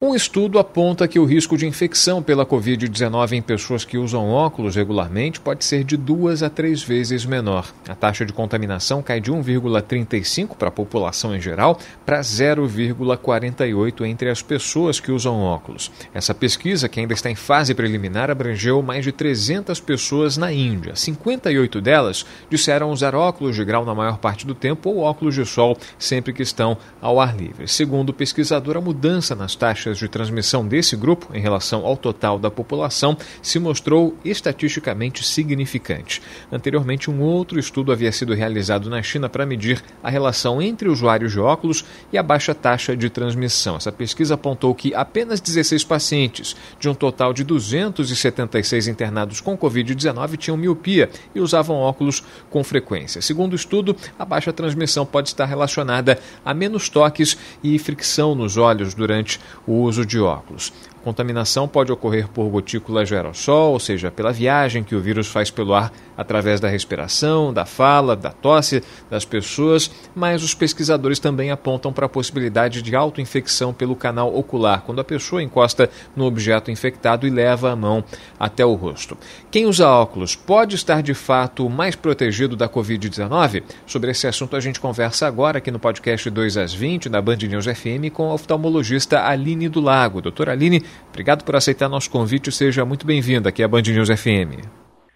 Um estudo aponta que o risco de infecção pela Covid-19 em pessoas que usam óculos regularmente pode ser de duas a três vezes menor. A taxa de contaminação cai de 1,35 para a população em geral para 0,48 entre as pessoas que usam óculos. Essa pesquisa, que ainda está em fase preliminar, abrangeu mais de 300 pessoas na Índia. 58 delas disseram usar óculos de grau na maior parte do tempo ou óculos de sol sempre que estão ao ar livre. Segundo o pesquisador, a mudança nas taxas de transmissão desse grupo em relação ao total da população se mostrou estatisticamente significante. Anteriormente, um outro estudo havia sido realizado na China para medir a relação entre usuários de óculos e a baixa taxa de transmissão. Essa pesquisa apontou que apenas 16 pacientes, de um total de 276 internados com Covid-19, tinham miopia e usavam óculos com frequência. Segundo o estudo, a baixa transmissão pode estar relacionada a menos toques e fricção nos olhos durante o uso de óculos. Contaminação pode ocorrer por gotículas de aerossol, ou seja, pela viagem que o vírus faz pelo ar através da respiração, da fala, da tosse das pessoas, mas os pesquisadores também apontam para a possibilidade de autoinfecção pelo canal ocular, quando a pessoa encosta no objeto infectado e leva a mão até o rosto. Quem usa óculos pode estar de fato mais protegido da Covid-19? Sobre esse assunto a gente conversa agora aqui no podcast 2 às 20 da Band News FM com a oftalmologista Aline do Lago. Doutora Aline, Obrigado por aceitar nosso convite. Seja muito bem-vinda aqui à Band News FM.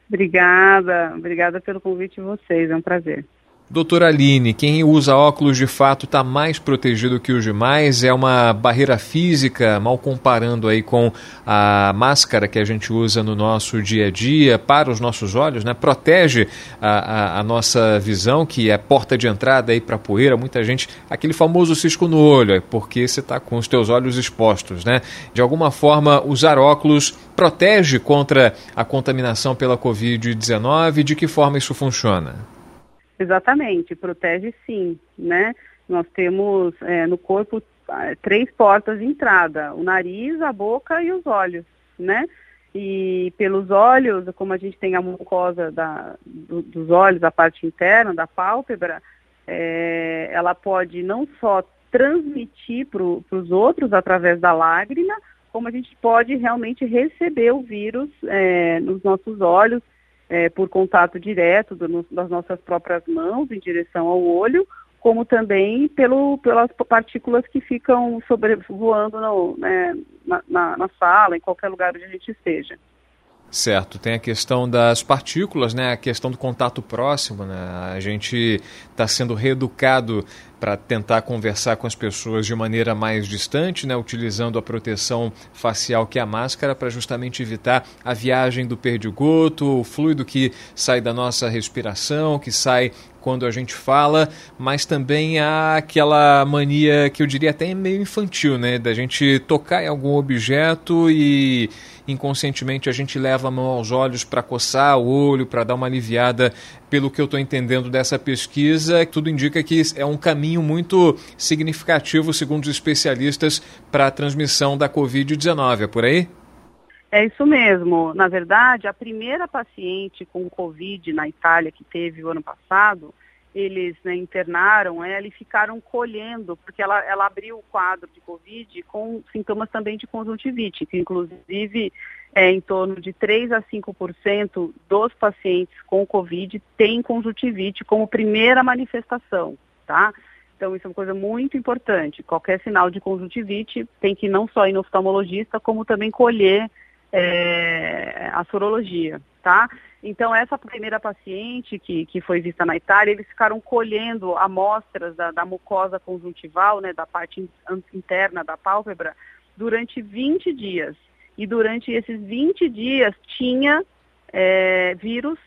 Obrigada, obrigada pelo convite de vocês. É um prazer. Doutora Aline, quem usa óculos de fato está mais protegido que os demais? É uma barreira física, mal comparando aí com a máscara que a gente usa no nosso dia a dia para os nossos olhos, né? Protege a, a, a nossa visão, que é porta de entrada aí para poeira. Muita gente, aquele famoso cisco no olho, é porque você está com os teus olhos expostos, né? De alguma forma, usar óculos protege contra a contaminação pela Covid-19. De que forma isso funciona? Exatamente, protege sim, né? Nós temos é, no corpo ah, três portas de entrada, o nariz, a boca e os olhos, né? E pelos olhos, como a gente tem a mucosa da, do, dos olhos, a parte interna da pálpebra, é, ela pode não só transmitir para os outros através da lágrima, como a gente pode realmente receber o vírus é, nos nossos olhos é, por contato direto do, das nossas próprias mãos em direção ao olho, como também pelo, pelas partículas que ficam sobrevoando no, né, na, na, na sala, em qualquer lugar onde a gente esteja. Certo, tem a questão das partículas, né? A questão do contato próximo, né? A gente está sendo reeducado para tentar conversar com as pessoas de maneira mais distante, né? Utilizando a proteção facial que é a máscara para justamente evitar a viagem do perdigoto, o fluido que sai da nossa respiração, que sai quando a gente fala, mas também há aquela mania que eu diria até meio infantil, né? Da gente tocar em algum objeto e inconscientemente a gente leva a mão aos olhos para coçar o olho, para dar uma aliviada. Pelo que eu estou entendendo dessa pesquisa, tudo indica que é um caminho muito significativo, segundo os especialistas, para a transmissão da Covid-19. É por aí? É isso mesmo. Na verdade, a primeira paciente com Covid na Itália que teve o ano passado, eles né, internaram ela e ficaram colhendo, porque ela, ela abriu o quadro de Covid com sintomas também de conjuntivite, que inclusive é, em torno de 3 a 5% dos pacientes com Covid têm conjuntivite como primeira manifestação, tá? Então, isso é uma coisa muito importante. Qualquer sinal de conjuntivite tem que não só ir no oftalmologista, como também colher é, a sorologia, tá? Então, essa primeira paciente que, que foi vista na Itália, eles ficaram colhendo amostras da, da mucosa conjuntival, né, da parte interna da pálpebra, durante 20 dias. E durante esses 20 dias tinha é, vírus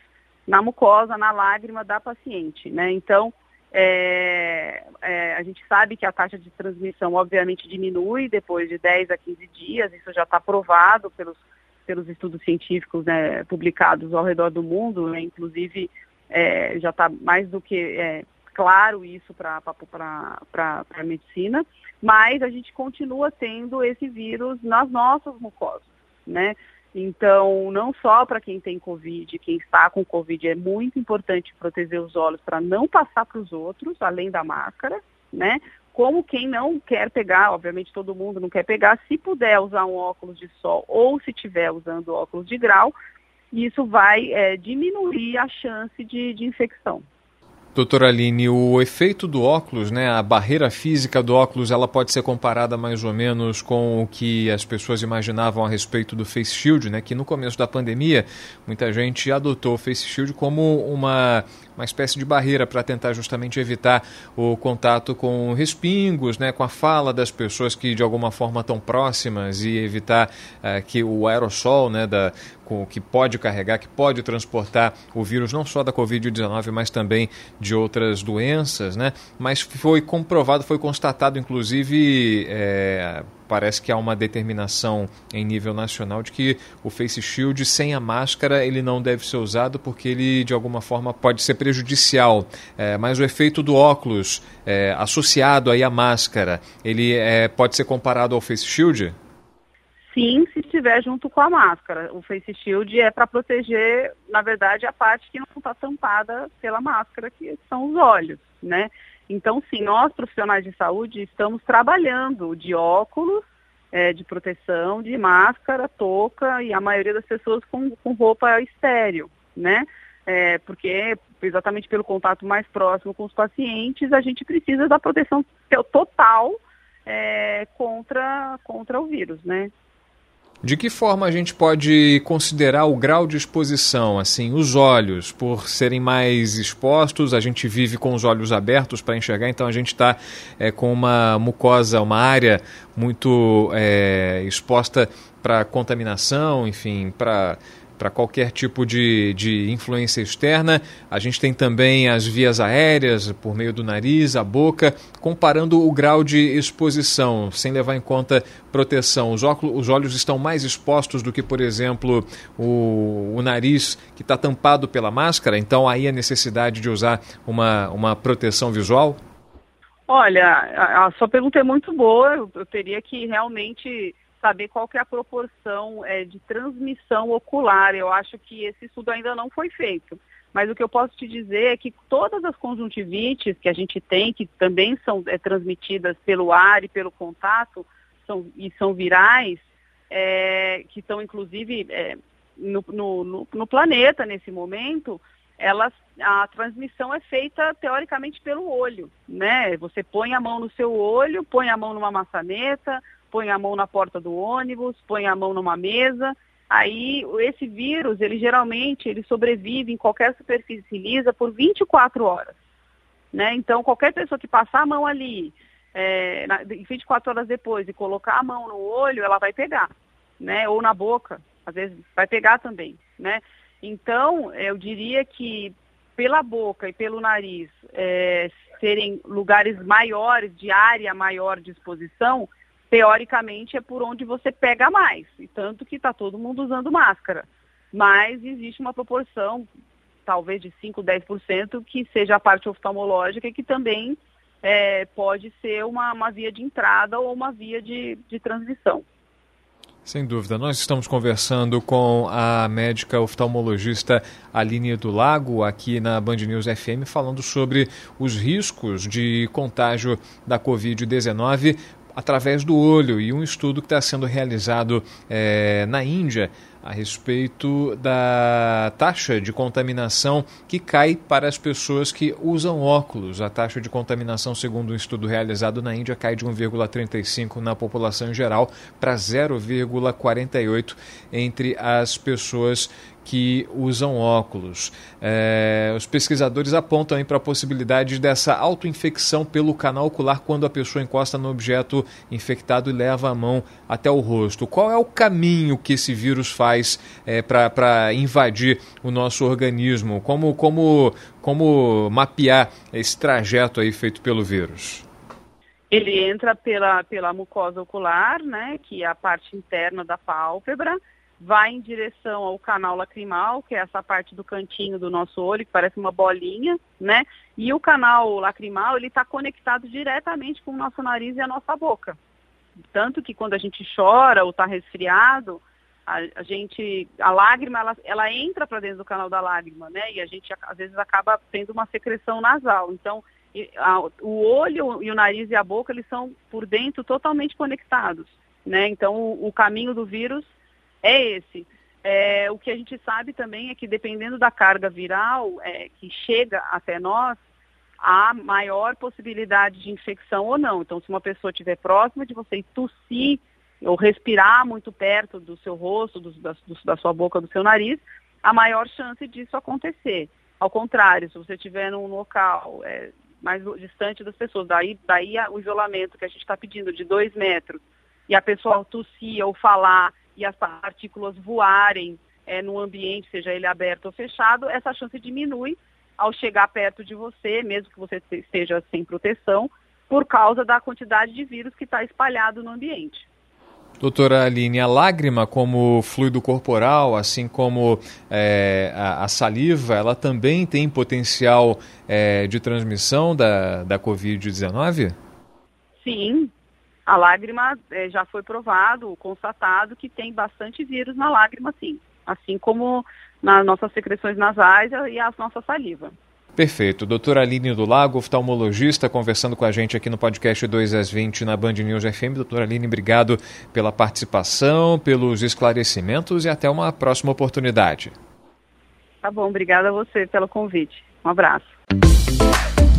na mucosa, na lágrima da paciente, né? Então, é, é, a gente sabe que a taxa de transmissão, obviamente, diminui depois de 10 a 15 dias, isso já está provado pelos pelos estudos científicos né, publicados ao redor do mundo, né, inclusive é, já está mais do que é, claro isso para a medicina, mas a gente continua tendo esse vírus nas nossas mucosas, né? Então, não só para quem tem Covid, quem está com Covid, é muito importante proteger os olhos para não passar para os outros, além da máscara, né? Como quem não quer pegar, obviamente todo mundo não quer pegar, se puder usar um óculos de sol ou se estiver usando óculos de grau, isso vai é, diminuir a chance de, de infecção. Doutora Aline, o efeito do óculos, né, a barreira física do óculos, ela pode ser comparada mais ou menos com o que as pessoas imaginavam a respeito do face shield, né, que no começo da pandemia muita gente adotou o face shield como uma, uma espécie de barreira para tentar justamente evitar o contato com respingos, né, com a fala das pessoas que de alguma forma estão próximas e evitar uh, que o aerossol, né, da, com, que pode carregar, que pode transportar o vírus não só da Covid-19, mas também de outras doenças, né? Mas foi comprovado, foi constatado, inclusive, é, parece que há uma determinação em nível nacional de que o face shield sem a máscara ele não deve ser usado porque ele de alguma forma pode ser prejudicial. É, mas o efeito do óculos é, associado aí à máscara, ele é, pode ser comparado ao face shield? Sim se estiver junto com a máscara. O face shield é para proteger, na verdade, a parte que não está tampada pela máscara, que são os olhos, né? Então, sim, nós profissionais de saúde estamos trabalhando de óculos, é, de proteção, de máscara, touca e a maioria das pessoas com, com roupa estéreo, né? É, porque exatamente pelo contato mais próximo com os pacientes, a gente precisa da proteção total é, contra, contra o vírus, né? De que forma a gente pode considerar o grau de exposição? Assim, os olhos, por serem mais expostos, a gente vive com os olhos abertos para enxergar, então a gente está é, com uma mucosa, uma área muito é, exposta para contaminação, enfim, para para qualquer tipo de, de influência externa. A gente tem também as vias aéreas, por meio do nariz, a boca, comparando o grau de exposição, sem levar em conta proteção. Os, óculos, os olhos estão mais expostos do que, por exemplo, o, o nariz que está tampado pela máscara, então aí a necessidade de usar uma, uma proteção visual? Olha, a, a sua pergunta é muito boa, eu, eu teria que realmente saber qual que é a proporção é, de transmissão ocular. Eu acho que esse estudo ainda não foi feito. Mas o que eu posso te dizer é que todas as conjuntivites que a gente tem, que também são é, transmitidas pelo ar e pelo contato, são, e são virais, é, que estão inclusive é, no, no, no, planeta nesse momento, elas, a transmissão é feita teoricamente pelo olho, né? Você põe a mão no seu olho, põe a mão numa maçaneta, põe a mão na porta do ônibus, põe a mão numa mesa. Aí esse vírus, ele geralmente ele sobrevive em qualquer superfície lisa por 24 horas. Né? Então, qualquer pessoa que passar a mão ali, é, na, 24 horas depois, e colocar a mão no olho, ela vai pegar, né? Ou na boca, às vezes vai pegar também, né? Então, eu diria que pela boca e pelo nariz é, serem lugares maiores, de área maior de exposição, teoricamente é por onde você pega mais, e tanto que está todo mundo usando máscara. Mas existe uma proporção, talvez de 5, 10%, que seja a parte oftalmológica e que também é, pode ser uma, uma, via de entrada ou uma via de, de transmissão. Sem dúvida. Nós estamos conversando com a médica oftalmologista Aline do Lago, aqui na Band News FM, falando sobre os riscos de contágio da Covid-19 através do olho e um estudo que está sendo realizado é, na Índia a respeito da taxa de contaminação que cai para as pessoas que usam óculos. A taxa de contaminação, segundo um estudo realizado na Índia, cai de 1,35 na população em geral para 0,48 entre as pessoas que usam óculos. É, os pesquisadores apontam para a possibilidade dessa autoinfecção pelo canal ocular quando a pessoa encosta no objeto infectado e leva a mão até o rosto. Qual é o caminho que esse vírus faz é, para invadir o nosso organismo? Como, como, como mapear esse trajeto aí feito pelo vírus? Ele entra pela, pela mucosa ocular, né, que é a parte interna da pálpebra, vai em direção ao canal lacrimal, que é essa parte do cantinho do nosso olho, que parece uma bolinha, né? E o canal lacrimal, ele está conectado diretamente com o nosso nariz e a nossa boca. Tanto que quando a gente chora ou está resfriado, a, a, gente, a lágrima, ela, ela entra para dentro do canal da lágrima, né? E a gente, às vezes, acaba tendo uma secreção nasal. Então, o olho e o nariz e a boca, eles são, por dentro, totalmente conectados, né? Então, o caminho do vírus é esse. É, o que a gente sabe também é que dependendo da carga viral é, que chega até nós, há maior possibilidade de infecção ou não. Então, se uma pessoa estiver próxima de você e tossir ou respirar muito perto do seu rosto, do, da, do, da sua boca, do seu nariz, a maior chance disso acontecer. Ao contrário, se você estiver num local é, mais distante das pessoas, daí, daí o isolamento que a gente está pedindo de dois metros, e a pessoa tossir ou falar e as partículas voarem é, no ambiente, seja ele aberto ou fechado, essa chance diminui ao chegar perto de você, mesmo que você esteja sem proteção, por causa da quantidade de vírus que está espalhado no ambiente. Doutora Aline, a lágrima como fluido corporal, assim como é, a, a, saliva, ela também tem potencial é, de transmissão da, da Covid-19? Sim, a lágrima é, já foi provado, constatado que tem bastante vírus na lágrima, sim. Assim como nas nossas secreções nasais e a nossa saliva. Perfeito. Doutora Aline do Lago, oftalmologista, conversando com a gente aqui no podcast 2 às 20 na Band News FM. Doutora Aline, obrigado pela participação, pelos esclarecimentos e até uma próxima oportunidade. Tá bom, obrigada a você pelo convite. Um abraço.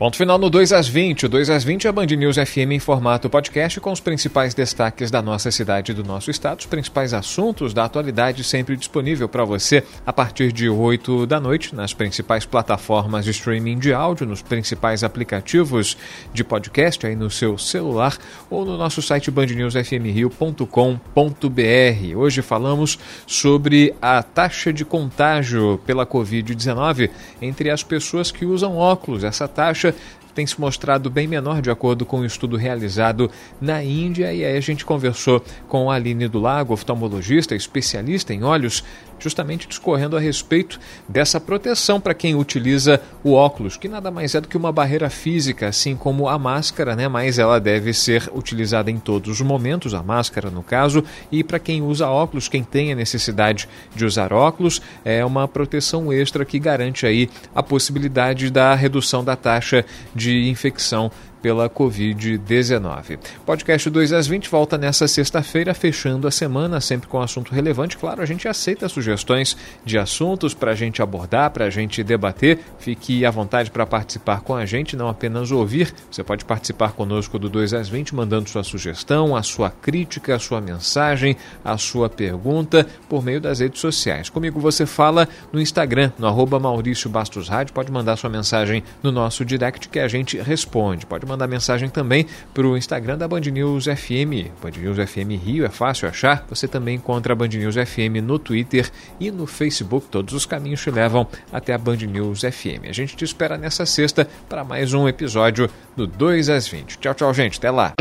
Ponto final no 2 às 20. O 2 às 20 é a Band News FM em formato podcast com os principais destaques da nossa cidade e do nosso estado, os principais assuntos da atualidade sempre disponível para você a partir de 8 da noite nas principais plataformas de streaming de áudio, nos principais aplicativos de podcast aí no seu celular ou no nosso site bandnewsfmrio.com.br. Hoje falamos sobre a taxa de contágio pela Covid-19 entre as pessoas que usam óculos. Essa taxa tem se mostrado bem menor de acordo com um estudo realizado na Índia. E aí a gente conversou com a Aline do Lago, oftalmologista, especialista em olhos, justamente discorrendo a respeito dessa proteção para quem utiliza o óculos, que nada mais é do que uma barreira física, assim como a máscara, né? Mas ela deve ser utilizada em todos os momentos, a máscara no caso, e para quem usa óculos, quem tem a necessidade de usar óculos, é uma proteção extra que garante aí a possibilidade da redução da taxa de infecção pela Covid-19. Podcast 2 às 20 volta nessa sexta-feira, fechando a semana, sempre com assunto relevante. Claro, a gente aceita sugestões de assuntos para a gente abordar, para a gente debater. Fique à vontade para participar com a gente, não apenas ouvir. Você pode participar conosco do 2 às 20, mandando sua sugestão, a sua crítica, a sua mensagem, a sua pergunta por meio das redes sociais. Comigo você fala no Instagram, no arroba Maurício Bastos Rádio. Pode mandar sua mensagem no nosso direct que a gente responde. Pode mandar mensagem também para o Instagram da Band News FM. Band News FM Rio é fácil achar. Você também encontra a Band News FM no Twitter e no Facebook. Todos os caminhos te levam até a Band News FM. A gente te espera nessa sexta para mais um episódio do 2 às 20. Tchau, tchau, gente. Até lá.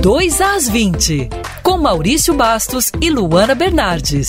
Dois às 20, com Maurício Bastos e Luana Bernardes.